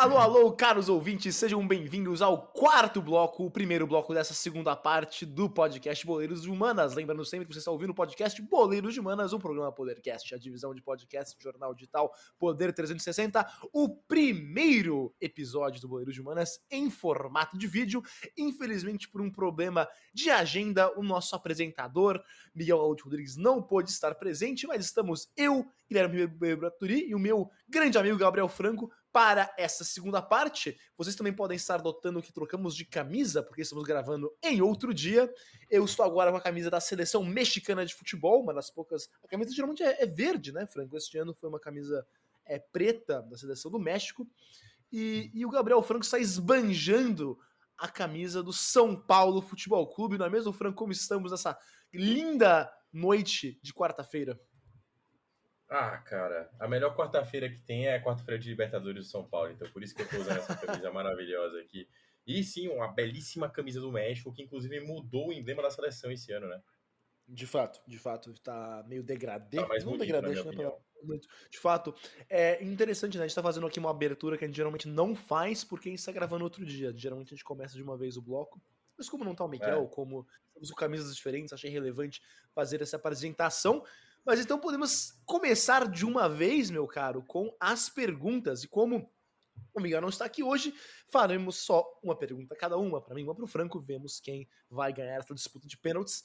Alô, alô, caros ouvintes, sejam bem-vindos ao quarto bloco, o primeiro bloco dessa segunda parte do podcast Boleiros de Humanas. Lembrando sempre que você está ouvindo o podcast Boleiros de Humanas, um programa Podercast, a divisão de podcast jornal digital Poder 360, o primeiro episódio do Boleiros de Humanas em formato de vídeo. Infelizmente, por um problema de agenda, o nosso apresentador, Miguel Gaúcho Rodrigues, não pôde estar presente, mas estamos eu, Guilherme Braturi e o meu grande amigo Gabriel Franco para essa segunda parte. Vocês também podem estar notando que trocamos de camisa, porque estamos gravando em outro dia. Eu estou agora com a camisa da seleção mexicana de futebol, uma das poucas. A camisa geralmente é, é verde, né, Franco? Este ano foi uma camisa é, preta da seleção do México. E, e o Gabriel Franco está esbanjando a camisa do São Paulo Futebol Clube, não é mesmo, Franco? Como estamos nessa linda noite de quarta-feira? Ah, cara, a melhor quarta-feira que tem é a quarta-feira de Libertadores do São Paulo, então por isso que eu tô usando essa camisa maravilhosa aqui. E sim, uma belíssima camisa do México, que inclusive mudou o emblema da seleção esse ano, né? De fato, de fato, tá meio degradê. Tá mais não bonito, degradê, né, pela- De fato, é interessante, né? A gente tá fazendo aqui uma abertura que a gente geralmente não faz, porque a gente tá gravando outro dia. Geralmente a gente começa de uma vez o bloco. Mas como não tá o Miguel, É. como estamos com camisas diferentes, achei relevante fazer essa apresentação. Mas então podemos começar de uma vez, meu caro, com as perguntas. E como o Miguel não está aqui hoje, faremos só uma pergunta cada uma, para mim, uma para o Franco. Vemos quem vai ganhar essa disputa de pênaltis.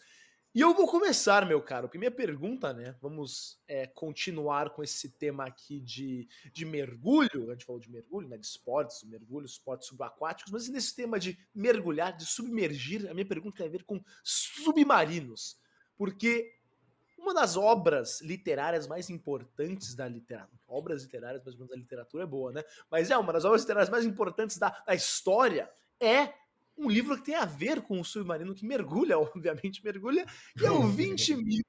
E eu vou começar, meu caro, porque minha pergunta, né? Vamos é, continuar com esse tema aqui de, de mergulho. A gente falou de mergulho, né? De esportes, mergulho, esportes subaquáticos, mas nesse tema de mergulhar, de submergir, a minha pergunta tem a ver com submarinos. Porque uma das obras literárias mais importantes da literatura. Obras literárias, mais ou menos a literatura é boa, né? Mas é uma das obras literárias mais importantes da, da história. É um livro que tem a ver com o submarino que mergulha, obviamente mergulha, que é o 20 mil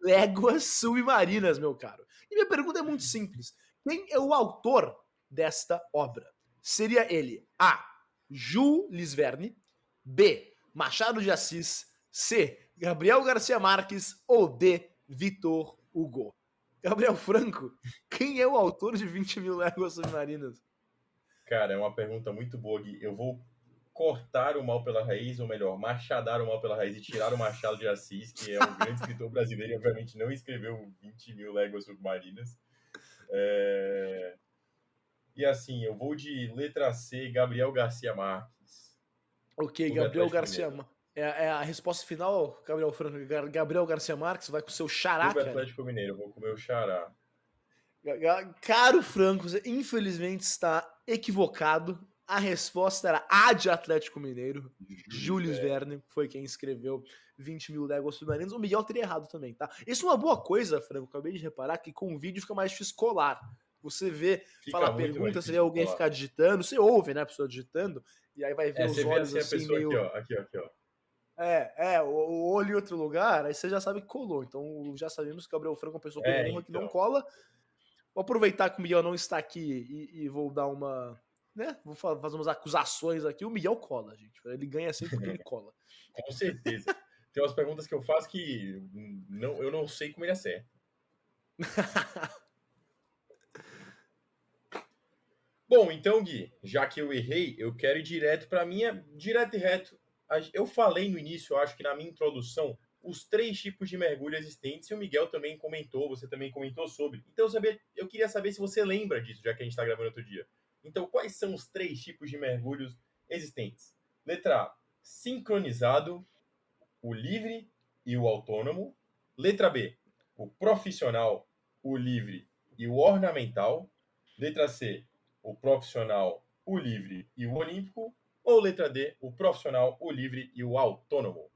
léguas submarinas, meu caro. E minha pergunta é muito simples: quem é o autor desta obra? Seria ele A. Jules Verne, B. Machado de Assis, C. Gabriel Garcia Marques ou D. Vitor Hugo? Gabriel Franco, quem é o autor de 20 mil léguas submarinas? Cara, é uma pergunta muito boa, Gui. Eu vou cortar o mal pela raiz, ou melhor, machadar o mal pela raiz e tirar o Machado de Assis, que é um grande escritor brasileiro e obviamente não escreveu 20 mil léguas submarinas. É... E assim, eu vou de letra C, Gabriel Garcia Marques. Ok, Gabriel Garcia. Marques. É, é a resposta final, Gabriel Franco. Gabriel Garcia Marques vai com o seu xará, Clube. Atlético Mineiro, eu vou comer o xará. Caro Franco, você infelizmente está equivocado. A resposta era A de Atlético Mineiro. Júlio. Verne foi quem escreveu 20 mil léguas submarinas. O Miguel teria errado também, tá? Isso é uma boa coisa, Franco. Acabei de reparar que com o vídeo fica mais difícil colar. Você vê, Fica fala pergunta, você vê alguém colar. ficar digitando, você ouve, né, a pessoa digitando, e aí vai ver É, os vê olhos assim assim, meio. aqui, ó, aqui, ó, aqui, ó. É, é, o, o olho em outro lugar, aí você já sabe que colou. Então já sabemos que o Gabriel Franco é uma pessoa É, honra que não então. cola. Vou aproveitar que o Miguel não está aqui e, e vou dar uma. Né? Vou fa- fazer umas acusações aqui. O Miguel cola, gente. Ele ganha sempre porque ele cola. Com certeza. Tem umas perguntas que eu faço que não, eu não sei como ele acerta. Bom, então, Gui, já que eu errei, eu quero ir direto para minha. Direto e reto. Eu falei no início, acho que na minha introdução, os três tipos de mergulho existentes, e o Miguel também comentou, você também comentou sobre. Então, eu, sabia, eu queria saber se você lembra disso, já que a gente está gravando outro dia. Então, quais são os três tipos de mergulhos existentes? Letra A, sincronizado, o livre e o autônomo. Letra B, o profissional, o livre e o ornamental. Letra C, o profissional, o livre e o olímpico. Ou letra D, o profissional, o livre e o autônomo.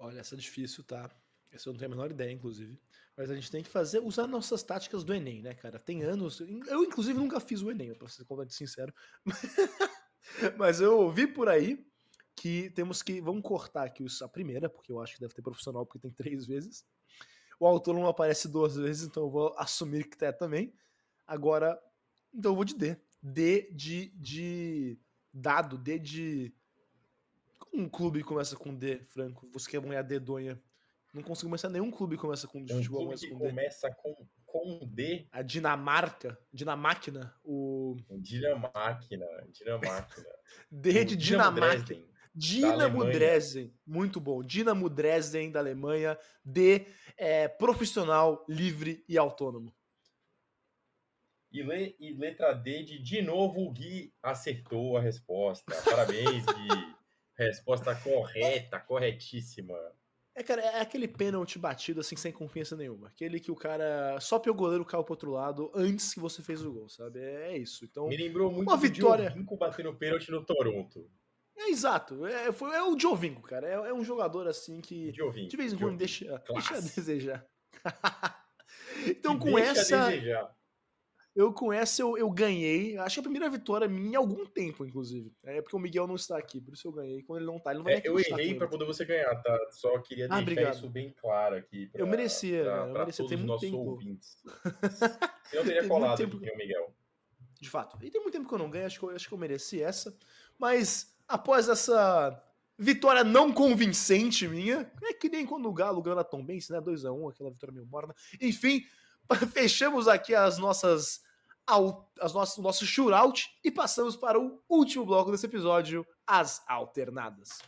Olha, essa é difícil, tá? Essa eu não tenho a menor ideia, inclusive. Mas a gente tem que fazer, usar nossas táticas do Enem, né, cara? Tem anos. Eu, inclusive, nunca fiz o Enem, pra ser completamente sincero. Mas eu ouvi por aí que temos que. Vamos cortar aqui a primeira, porque eu acho que deve ter profissional, porque tem três vezes. O autônomo aparece duas vezes, então eu vou assumir que é também. Agora, então eu vou de D. D de, de dado, D de. Um clube começa com D, Franco. Você quer ganhar dedonha. Não consigo começar nenhum clube começa com de Um futebol clube começa com D. começa com, com D. A Dinamarca, Dinamáquina, o. Dinamáquina, Dinamáquina. D de Dinamarca. Dinamo Dresden, muito bom. Dinamo Dresden da Alemanha, D é, profissional, livre e autônomo. E, le, e letra D de de novo o Gui acertou a resposta. Parabéns, Gui. resposta correta, corretíssima. É, cara, é aquele pênalti batido assim, sem confiança nenhuma. Aquele que o cara só pelo goleiro caiu pro outro lado antes que você fez o gol, sabe? É, é isso. Então, Me lembrou muito uma vitória. o batendo pênalti no Toronto. É exato. É, foi, é o Jovinko, cara. É, é, um jogador assim que Giovinco, de vez em quando deixa, deixa a desejar. então, que com essa. Eu com essa eu, eu ganhei. Acho que a primeira vitória minha em algum tempo, inclusive. É porque o Miguel não está aqui, por isso eu ganhei. Quando ele não tá, ele não vai é, Eu errei para poder você ganhar, tá? Só queria ah, deixar obrigado. isso bem claro aqui. Pra, eu merecia, pra, eu merecia. Tem muito tempo. ouvintes. eu teria colado aqui, o Miguel. De fato. E tem muito tempo que eu não ganho, acho que eu, acho que eu mereci essa. Mas após essa vitória não convincente minha, é que nem quando o Galo ganhou na Tom Benz, né? 2x1, um, aquela vitória meio morna. Enfim, fechamos aqui as nossas as nossas, o nosso shootout e passamos para o último bloco desse episódio, as alternadas.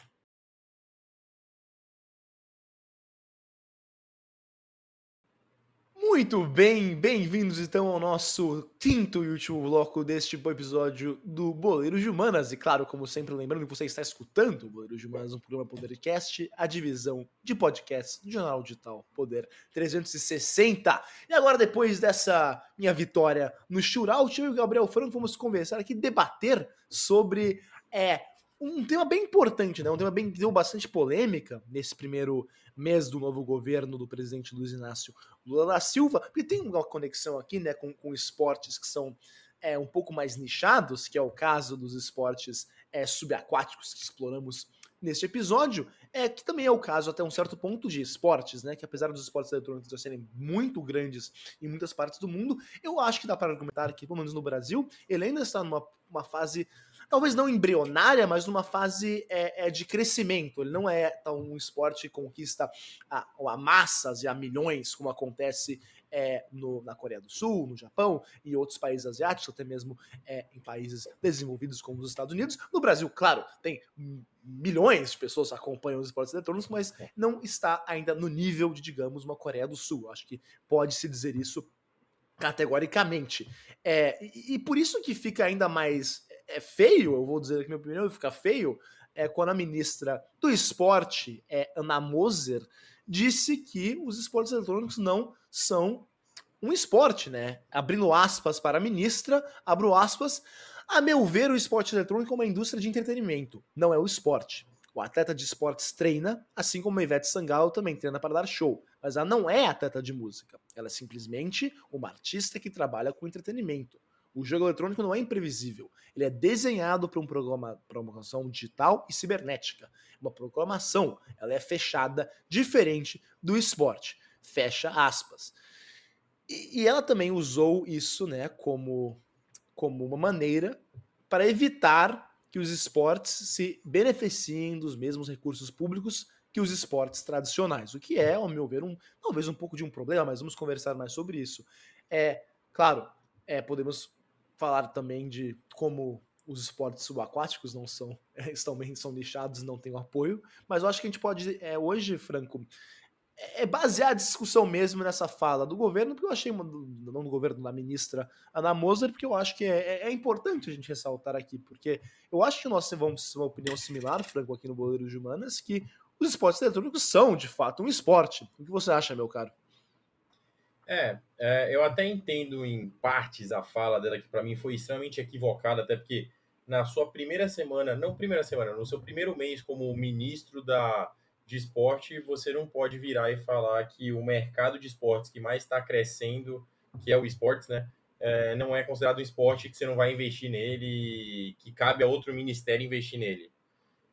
Muito bem, bem-vindos então ao nosso quinto e último bloco deste episódio do Boleiro de Humanas. E claro, como sempre, lembrando que você está escutando o Boleiro de Humanas, um programa Podercast, a divisão de podcast do Jornal Digital Poder 360. E agora, depois dessa minha vitória no shootout, eu e o Gabriel Franco vamos conversar aqui, debater sobre é, um tema bem importante, né? Um tema bem que deu bastante polêmica nesse primeiro mês do novo governo do presidente Luiz Inácio Lula da Silva, porque tem uma conexão aqui, né, com, com esportes que são é, um pouco mais nichados, que é o caso dos esportes é, subaquáticos que exploramos neste episódio, é que também é o caso até um certo ponto de esportes, né? Que apesar dos esportes eletrônicos já serem muito grandes em muitas partes do mundo, eu acho que dá para argumentar que, pelo menos no Brasil, ele ainda está numa uma fase talvez não embrionária, mas numa fase é, é, de crescimento. Ele não é tão um esporte que conquista a, a massas e a milhões, como acontece é, no, na Coreia do Sul, no Japão e outros países asiáticos, até mesmo é, em países desenvolvidos como os Estados Unidos. No Brasil, claro, tem milhões de pessoas que acompanham os esportes eletrônicos, mas é. não está ainda no nível de, digamos, uma Coreia do Sul. Acho que pode-se dizer isso categoricamente. É, e, e, por isso que fica ainda mais é feio, eu vou dizer aqui minha opinião, fica feio, é quando a ministra do esporte, é, Ana Moser, disse que os esportes eletrônicos não são um esporte, né? Abrindo aspas para a ministra, abro aspas, a meu ver, o esporte eletrônico é uma indústria de entretenimento, não é o esporte. O atleta de esportes treina, assim como a Ivete Sangalo também treina para dar show, mas ela não é atleta de música. Ela é simplesmente uma artista que trabalha com entretenimento. O jogo eletrônico não é imprevisível. Ele é desenhado para um programa, programação digital e cibernética. Uma programação, ela é fechada, diferente do esporte. Fecha aspas. E, e ela também usou isso, né, como, como uma maneira para evitar que os esportes se beneficiem dos mesmos recursos públicos que os esportes tradicionais, o que é, ao meu ver, um, talvez um pouco de um problema, mas vamos conversar mais sobre isso. É, claro, é, podemos falar também de como os esportes subaquáticos não são, também são lixados não têm apoio, mas eu acho que a gente pode, é, hoje, Franco, é, é basear a discussão mesmo nessa fala do governo, porque eu achei, não do governo, da ministra Ana Moser, porque eu acho que é, é, é, importante a gente ressaltar aqui, porque eu acho que nós vamos uma opinião similar, Franco, aqui no Boleiro de Humanas, que os esportes eletrônicos são, de fato, um esporte. O que você acha, meu caro? É, é, eu até entendo em partes a fala dela, que para mim foi extremamente equivocada, até porque na sua primeira semana, não primeira semana, no seu primeiro mês como ministro da, de esporte, você não pode virar e falar que o mercado de esportes que mais está crescendo, que é o esportes, né? É, não é considerado um esporte que você não vai investir nele, que cabe a outro ministério investir nele.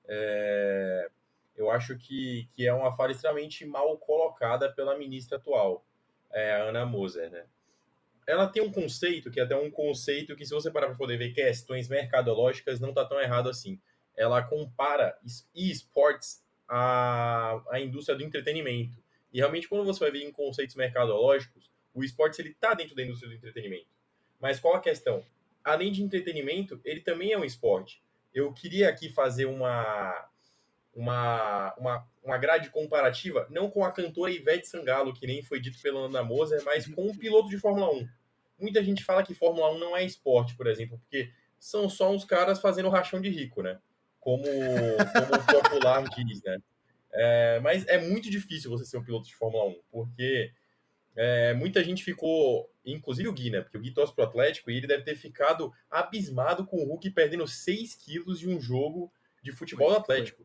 É, eu acho que, que é uma fala extremamente mal colocada pela ministra atual é, a Ana Moser, né? Ela tem um conceito que é até um conceito que, se você parar para poder ver questões mercadológicas, não está tão errado assim. Ela compara esportes à, à indústria do entretenimento. E realmente, quando você vai ver em conceitos mercadológicos, O esporte ele está dentro da indústria do entretenimento. Mas qual a questão? Além de entretenimento, ele também é um esporte. Eu queria aqui fazer uma, uma, uma, uma grade comparativa, não com a cantora Ivete Sangalo, que nem foi dito pela Ana Moser, mas com um piloto de Fórmula 1. Muita gente fala que Fórmula 1 não é esporte, por exemplo, porque são só uns caras fazendo rachão de rico, né? Como, como o popular diz, né? É, mas é muito difícil você ser um piloto de Fórmula 1, porque é, muita gente ficou, inclusive o Gui, né? Porque o Gui torce pro Atlético e ele deve ter ficado abismado com o Hulk perdendo 6 quilos de um jogo de futebol do Atlético.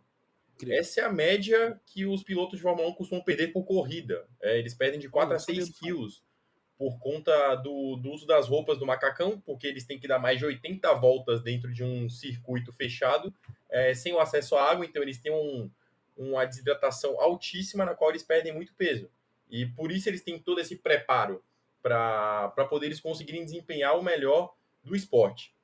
Essa é a média que os pilotos de Fórmula 1 costumam perder por corrida. É, eles perdem de 4 a 6 quilos por conta do, do, uso das roupas do macacão, porque eles têm que dar mais de 80 voltas dentro de um circuito fechado, é, sem o acesso à água, então eles têm um, uma desidratação altíssima, na qual eles perdem muito peso. E por isso eles têm todo esse preparo para poder eles conseguirem desempenhar o melhor do esporte.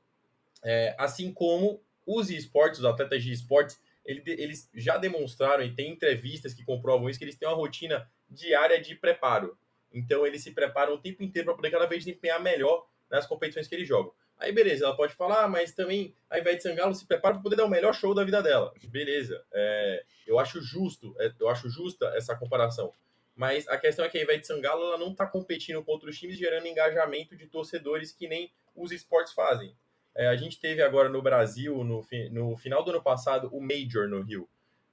É, assim como os esportes, os atletas de esportes, eles já demonstraram e tem entrevistas que comprovam isso, que eles têm uma rotina diária de preparo. Então eles se preparam o tempo inteiro para poder cada vez desempenhar melhor nas competições que eles jogam. Aí beleza, ela pode falar, ah, mas também a Ivete Sangalo se prepara para poder dar o melhor show da vida dela. Beleza, é, eu acho justo, é, eu acho justa essa comparação. Mas a questão é que a Ivete Sangalo ela não está competindo contra os times, gerando engajamento de torcedores que nem os esportes fazem. É, a gente teve agora no Brasil, no, no final do ano passado, o Major no Rio.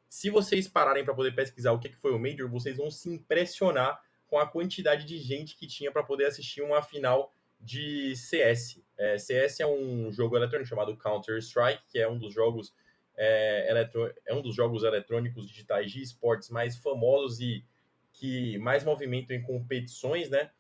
Se vocês pararem para poder pesquisar o que foi o Major, vocês vão se impressionar com a quantidade de gente que tinha para poder assistir uma final de CS. É, CS é um jogo eletrônico chamado Counter Strike, que é um dos jogos é, eletro... é um dos jogos eletrônicos digitais de esportes mais famosos e que mais movimentam em competições, né?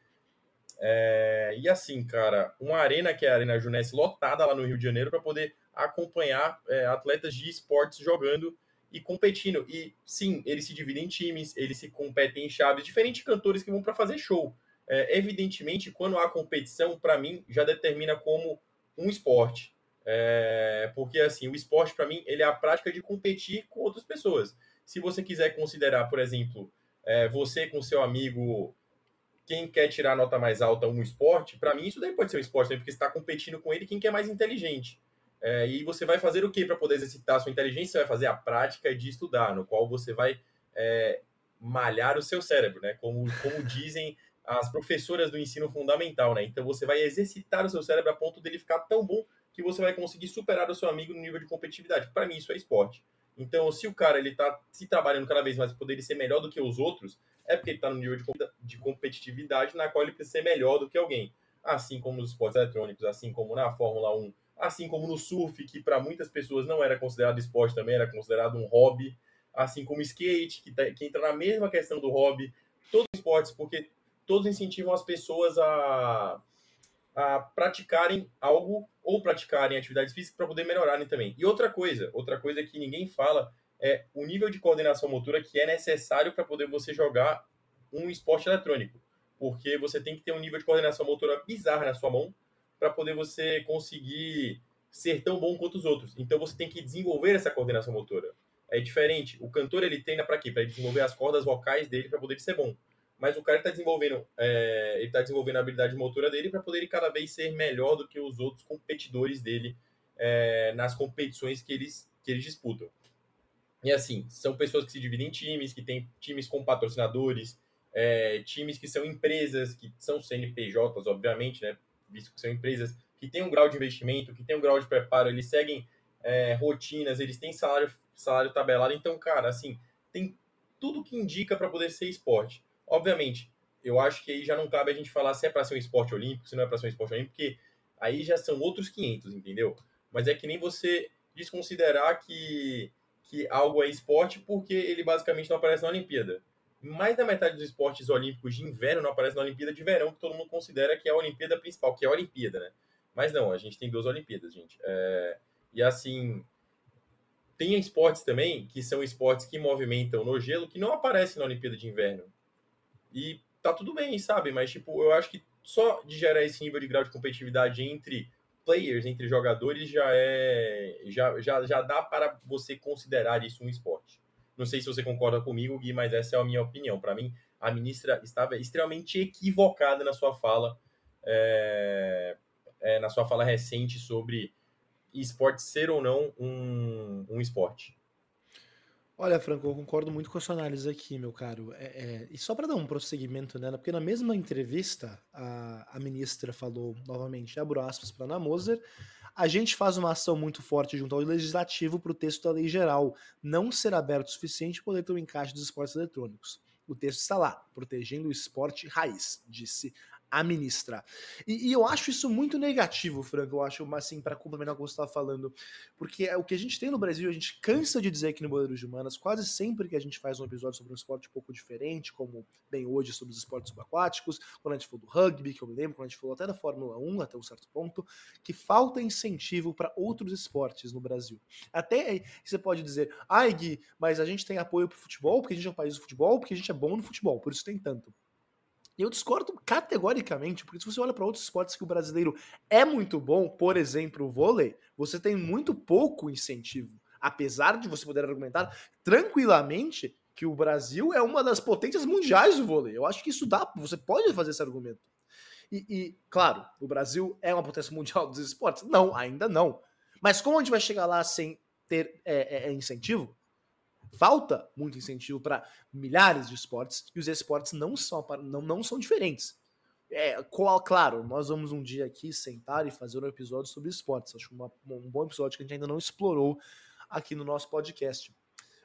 É, e assim, cara, uma arena que é a Arena Junesse lotada lá no Rio de Janeiro para poder acompanhar é, atletas de esportes jogando e competindo. E sim, eles se dividem em times, eles se competem em chaves, diferentes cantores que vão para fazer show. É, evidentemente, quando há competição, para mim, já determina como um esporte. É, porque, assim, o esporte, para mim, ele é a prática de competir com outras pessoas. Se você quiser considerar, por exemplo, é, você com seu amigo, quem quer tirar a nota mais alta um esporte, para mim isso daí pode ser um esporte, porque você está competindo com ele quem quer mais inteligente. É, e você vai fazer o que para poder exercitar sua inteligência? Você vai fazer a prática de estudar, no qual você vai é, malhar o seu cérebro, né? Como, como dizem as professoras do ensino fundamental, né? Então você vai exercitar o seu cérebro a ponto dele ficar tão bom que você vai conseguir superar o seu amigo no nível de competitividade. Para mim isso é esporte. Então, se o cara ele tá se trabalhando cada vez mais para poder ser melhor do que os outros, é porque ele está no nível de, de competitividade na qual ele precisa ser melhor do que alguém. Assim como nos esportes eletrônicos, assim como na Fórmula 1, assim como no surf, que para muitas pessoas não era considerado esporte também, era considerado um hobby, assim como skate, que, tá, que entra na mesma questão do hobby, todos os esportes, porque todos incentivam as pessoas a, a praticarem algo ou praticarem atividades físicas para poder melhorarem também. E outra coisa, outra coisa que ninguém fala é o nível de coordenação motora que é necessário para poder você jogar um esporte eletrônico. Porque você tem que ter um nível de coordenação motora bizarro na sua mão para poder você conseguir ser tão bom quanto os outros. Então você tem que desenvolver essa coordenação motora. É diferente. O cantor ele treina para quê? Para desenvolver as cordas vocais dele para poder ser bom. Mas o cara está desenvolvendo, é, ele está desenvolvendo a habilidade motora dele para poder cada vez ser melhor do que os outros competidores dele é, nas competições que eles, que eles disputam. E assim, são pessoas que se dividem em times, que têm times com patrocinadores, é, times que são empresas, que são CNPJs, obviamente, né? visto que são empresas que têm um grau de investimento, que têm um grau de preparo, eles seguem é, rotinas, eles têm salário, salário tabelado. Então, cara, assim, tem tudo que indica para poder ser esporte. Obviamente, eu acho que aí já não cabe a gente falar se é para ser um esporte olímpico, se não é para ser um esporte olímpico, porque aí já são outros 500, entendeu? Mas é que nem você desconsiderar que, que algo é esporte porque ele basicamente não aparece na Olimpíada mais da metade dos esportes olímpicos de inverno não aparece na Olimpíada de verão, que todo mundo considera que é a Olimpíada principal, que é a Olimpíada, né? Mas não, a gente tem duas Olimpíadas, gente. É... E assim, tem esportes também que são esportes que movimentam no gelo que não aparecem na Olimpíada de inverno. E tá tudo bem, sabe? Mas, tipo, eu acho que só de gerar esse nível de grau de competitividade entre players, entre jogadores, já é. Já, já, já dá para você considerar isso um esporte. Não sei se você concorda comigo, Gui, mas essa é a minha opinião. Para mim, a ministra estava extremamente equivocada na sua fala, é, é, na sua fala recente sobre esporte ser ou não um, um esporte. Olha, Franco, eu concordo muito com a sua análise aqui, meu caro. É, é, e só para dar um prosseguimento nela, porque na mesma entrevista a, a ministra falou novamente, abro aspas para Ana Moser, a gente faz uma ação muito forte junto ao legislativo para o texto da lei geral não ser aberto o suficiente para ter o encaixe dos esportes eletrônicos. O texto está lá, protegendo o esporte raiz, disse a ministra. E, e, eu acho isso muito negativo, Franco, eu acho, assim, para complementar o que você estava falando, porque é o que a gente tem no Brasil, a gente cansa de dizer aqui no Boleiros de Humanas, quase sempre que a gente faz um episódio sobre um esporte um pouco diferente, como bem hoje sobre os esportes subaquáticos, quando a gente falou do rugby, que eu me lembro, quando a gente falou até da Fórmula 1, até um certo ponto, que falta incentivo para outros esportes no Brasil. Até você pode dizer, ai Gui, mas a gente tem apoio para o futebol, porque a gente é um país do futebol, porque a gente é bom no futebol, por isso tem tanto. Eu discordo categoricamente, porque se você olha para outros esportes que o brasileiro é muito bom, por exemplo, o vôlei, você tem muito pouco incentivo. Apesar de você poder argumentar tranquilamente que o Brasil é uma das potências mundiais do vôlei. Eu acho que isso dá, você pode fazer esse argumento. E, e, claro, o Brasil é uma potência mundial dos esportes? Não, ainda não. Mas como a gente vai chegar lá sem ter é, é, é incentivo? Falta muito incentivo para milhares de esportes e os esportes não são, não, não são diferentes. É, qual, claro, nós vamos um dia aqui sentar e fazer um episódio sobre esportes. Acho uma, um bom episódio que a gente ainda não explorou aqui no nosso podcast.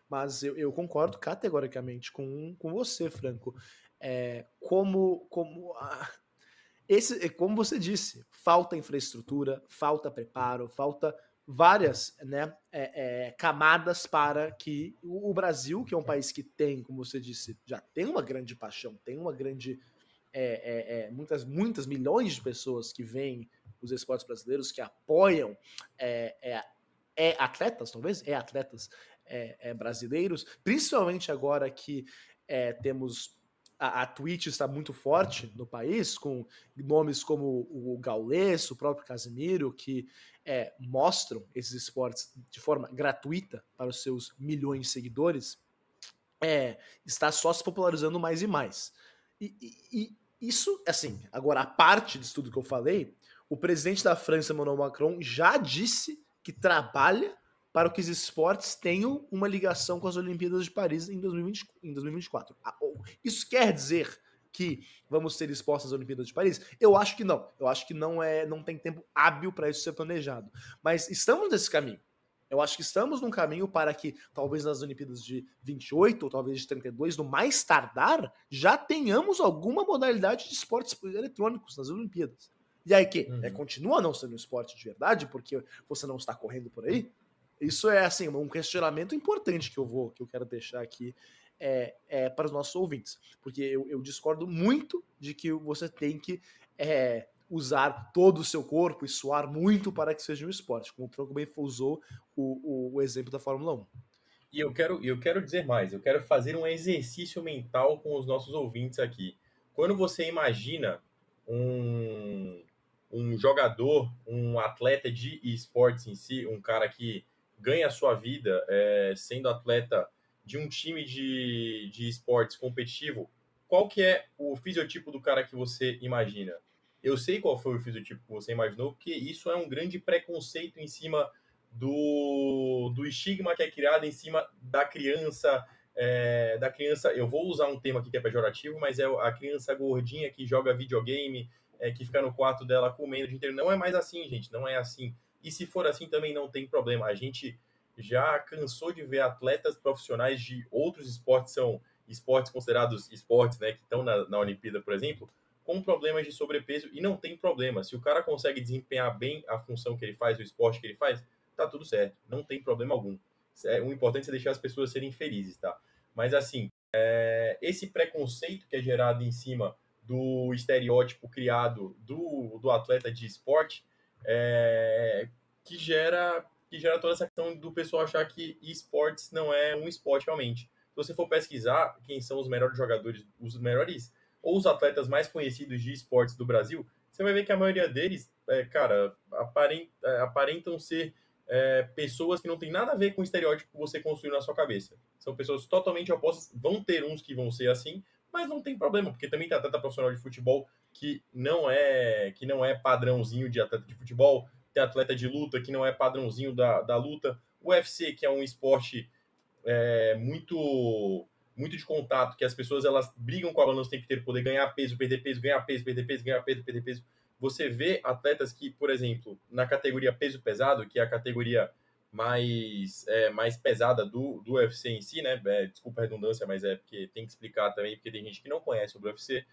Mas eu, eu concordo categoricamente com, com você, Franco. É, como como a, esse, como você disse, falta infraestrutura, falta preparo, falta várias né, é, é, camadas para que o Brasil, que é um país que tem, como você disse, já tem uma grande paixão, tem uma grande. É, é, é muitas, muitas milhões de pessoas que veem os esportes brasileiros, que apoiam é, atletas, talvez, é atletas brasileiros, principalmente agora que temos a, a Twitch está muito forte no país, com nomes como o Gaules, o próprio Casimiro, que é, mostram esses esportes de forma gratuita para os seus milhões de seguidores, é, está só se popularizando mais e mais. E, e, e isso, assim, agora a parte disso tudo que eu falei, o presidente da França, Emmanuel Macron, já disse que trabalha para que os esportes tenham uma ligação com as Olimpíadas de Paris em, 2020, em 2024. Ah, isso quer dizer que vamos ter expostos às Olimpíadas de Paris? Eu acho que não. Eu acho que não é, não tem tempo hábil para isso ser planejado. Mas estamos nesse caminho. Eu acho que estamos num caminho para que, talvez nas Olimpíadas de 28 ou talvez de 32, no mais tardar, já tenhamos alguma modalidade de esportes eletrônicos nas Olimpíadas. E aí que? É, uhum. É, continua não sendo um esporte de verdade, porque você não está correndo por aí? Isso é assim um questionamento importante que eu vou que eu quero deixar aqui é, é para os nossos ouvintes, porque eu, eu, discordo muito de que você tem que é, usar todo o seu corpo e suar muito para que seja um esporte, como o Tronco bem usou o, o, o exemplo da Fórmula 1. E eu quero, eu quero dizer mais, eu quero fazer um exercício mental com os nossos ouvintes aqui. Quando você imagina um, um jogador, um atleta de esportes em si, um cara que ganha a sua vida é, sendo atleta de um time de, de esportes competitivo, qual que é o fisiotipo do cara que você imagina? Eu sei qual foi o fisiotipo que você imaginou, porque isso é um grande preconceito em cima do, do estigma que é criado em cima da criança, é, da criança, eu vou usar um termo aqui que é pejorativo, mas é a criança gordinha que joga videogame, é, que fica no quarto dela comendo o dia inteiro. Não é mais assim, gente, não é assim. E se for assim também não tem problema. A gente já cansou de ver atletas profissionais de outros esportes, são esportes considerados esportes, né, que estão na, na Olimpíada, por exemplo, com problemas de sobrepeso e não tem problema. Se o cara consegue desempenhar bem a função que ele faz, o esporte que ele faz, tá tudo certo, não tem problema algum. É, o importante é deixar as pessoas serem felizes, tá? Mas assim, é, esse preconceito que é gerado em cima do estereótipo criado do, do atleta de esporte é, que gera que gera toda essa questão do pessoal achar que esportes não é um esporte realmente. Se você for pesquisar quem são os melhores jogadores, os melhores ou os atletas mais conhecidos de esportes do Brasil, você vai ver que a maioria deles, é, cara, aparentam, é, aparentam ser é, pessoas que não tem nada a ver com o estereótipo que você construiu na sua cabeça. São pessoas totalmente opostas. Vão ter uns que vão ser assim, mas não tem problema, porque também tem atleta profissional de futebol que não é que não é padrãozinho de atleta de futebol, tem atleta de luta que não é padrãozinho da, da luta, o UFC, que é um esporte é, muito muito de contato, que as pessoas elas brigam com a balança o tempo inteiro, poder ganhar peso, perder peso, ganhar peso, perder peso, ganhar peso, perder peso. Você vê atletas que, por exemplo, na categoria peso pesado, que é a categoria mais, é, mais pesada do, do UFC em si, né? É, desculpa a redundância, mas é porque tem que explicar também, porque tem gente que não conhece o UFC.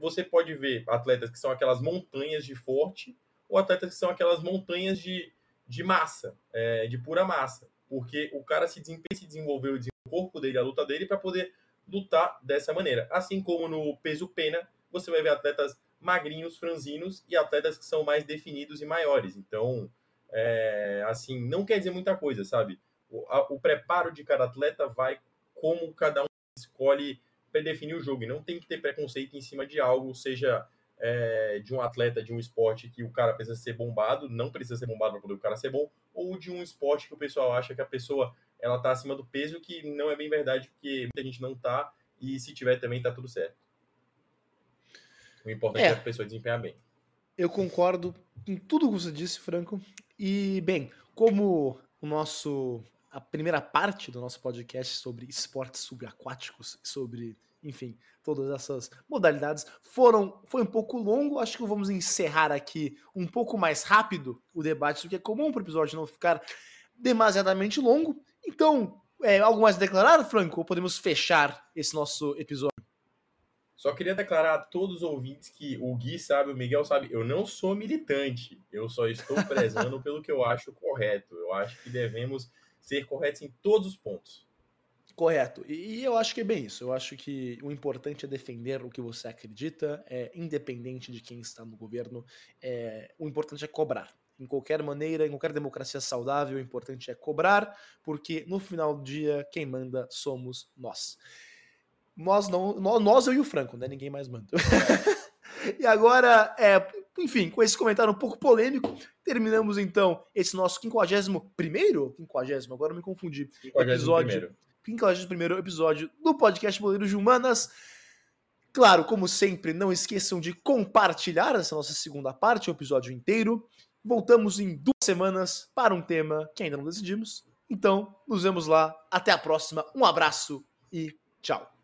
Você pode ver atletas que são aquelas montanhas de forte, ou atletas que são aquelas montanhas de, de massa, é, de pura massa. Porque o cara se, se desenvolveu, o corpo dele, a luta dele, para poder lutar dessa maneira. Assim como no peso pena, você vai ver atletas magrinhos, franzinos e atletas que são mais definidos e maiores. Então, é, assim, não quer dizer muita coisa, sabe? O, a, o preparo de cada atleta vai como cada um escolhe predefinir o jogo. E não tem que ter preconceito em cima de algo, seja é, de um atleta de um esporte que o cara precisa ser bombado, não precisa ser bombado para poder o cara ser bom, ou de um esporte que o pessoal acha que a pessoa ela tá acima do peso, que não é bem verdade, porque muita gente não tá, e se tiver também tá tudo certo. O importante é, é a pessoa desempenhar bem. Eu concordo em tudo que você disse, Franco. E, bem, como o nosso a primeira parte do nosso podcast sobre esportes subaquáticos, sobre, enfim, todas essas modalidades, foram foi um pouco longo. Acho que vamos encerrar aqui um pouco mais rápido o debate do que é comum para o episódio não ficar demasiadamente longo. Então, é, algo mais a declarar, Franco? Ou podemos fechar esse nosso episódio? Só queria declarar a todos os ouvintes que o Gui sabe, o Miguel sabe, eu não sou militante, eu só estou prezando pelo que eu acho correto. Eu acho que devemos ser corretos em todos os pontos. Correto. E eu acho que é bem isso. Eu acho que o importante é defender o que você acredita, é, independente de quem está no governo. É, o importante é cobrar. Em qualquer maneira, em qualquer democracia saudável, o importante é cobrar, porque no final do dia, quem manda somos nós. Nós não. Nós, eu e o Franco, né? Ninguém mais manda. e agora, é, enfim, com esse comentário um pouco polêmico, terminamos então esse nosso 51 primeiro? 50, agora eu me confundi. 50 episódio. 51 episódio do podcast Boleiros de Humanas. Claro, como sempre, não esqueçam de compartilhar essa nossa segunda parte, o episódio inteiro. Voltamos em duas semanas para um tema que ainda não decidimos. Então, nos vemos lá. Até a próxima. Um abraço e tchau.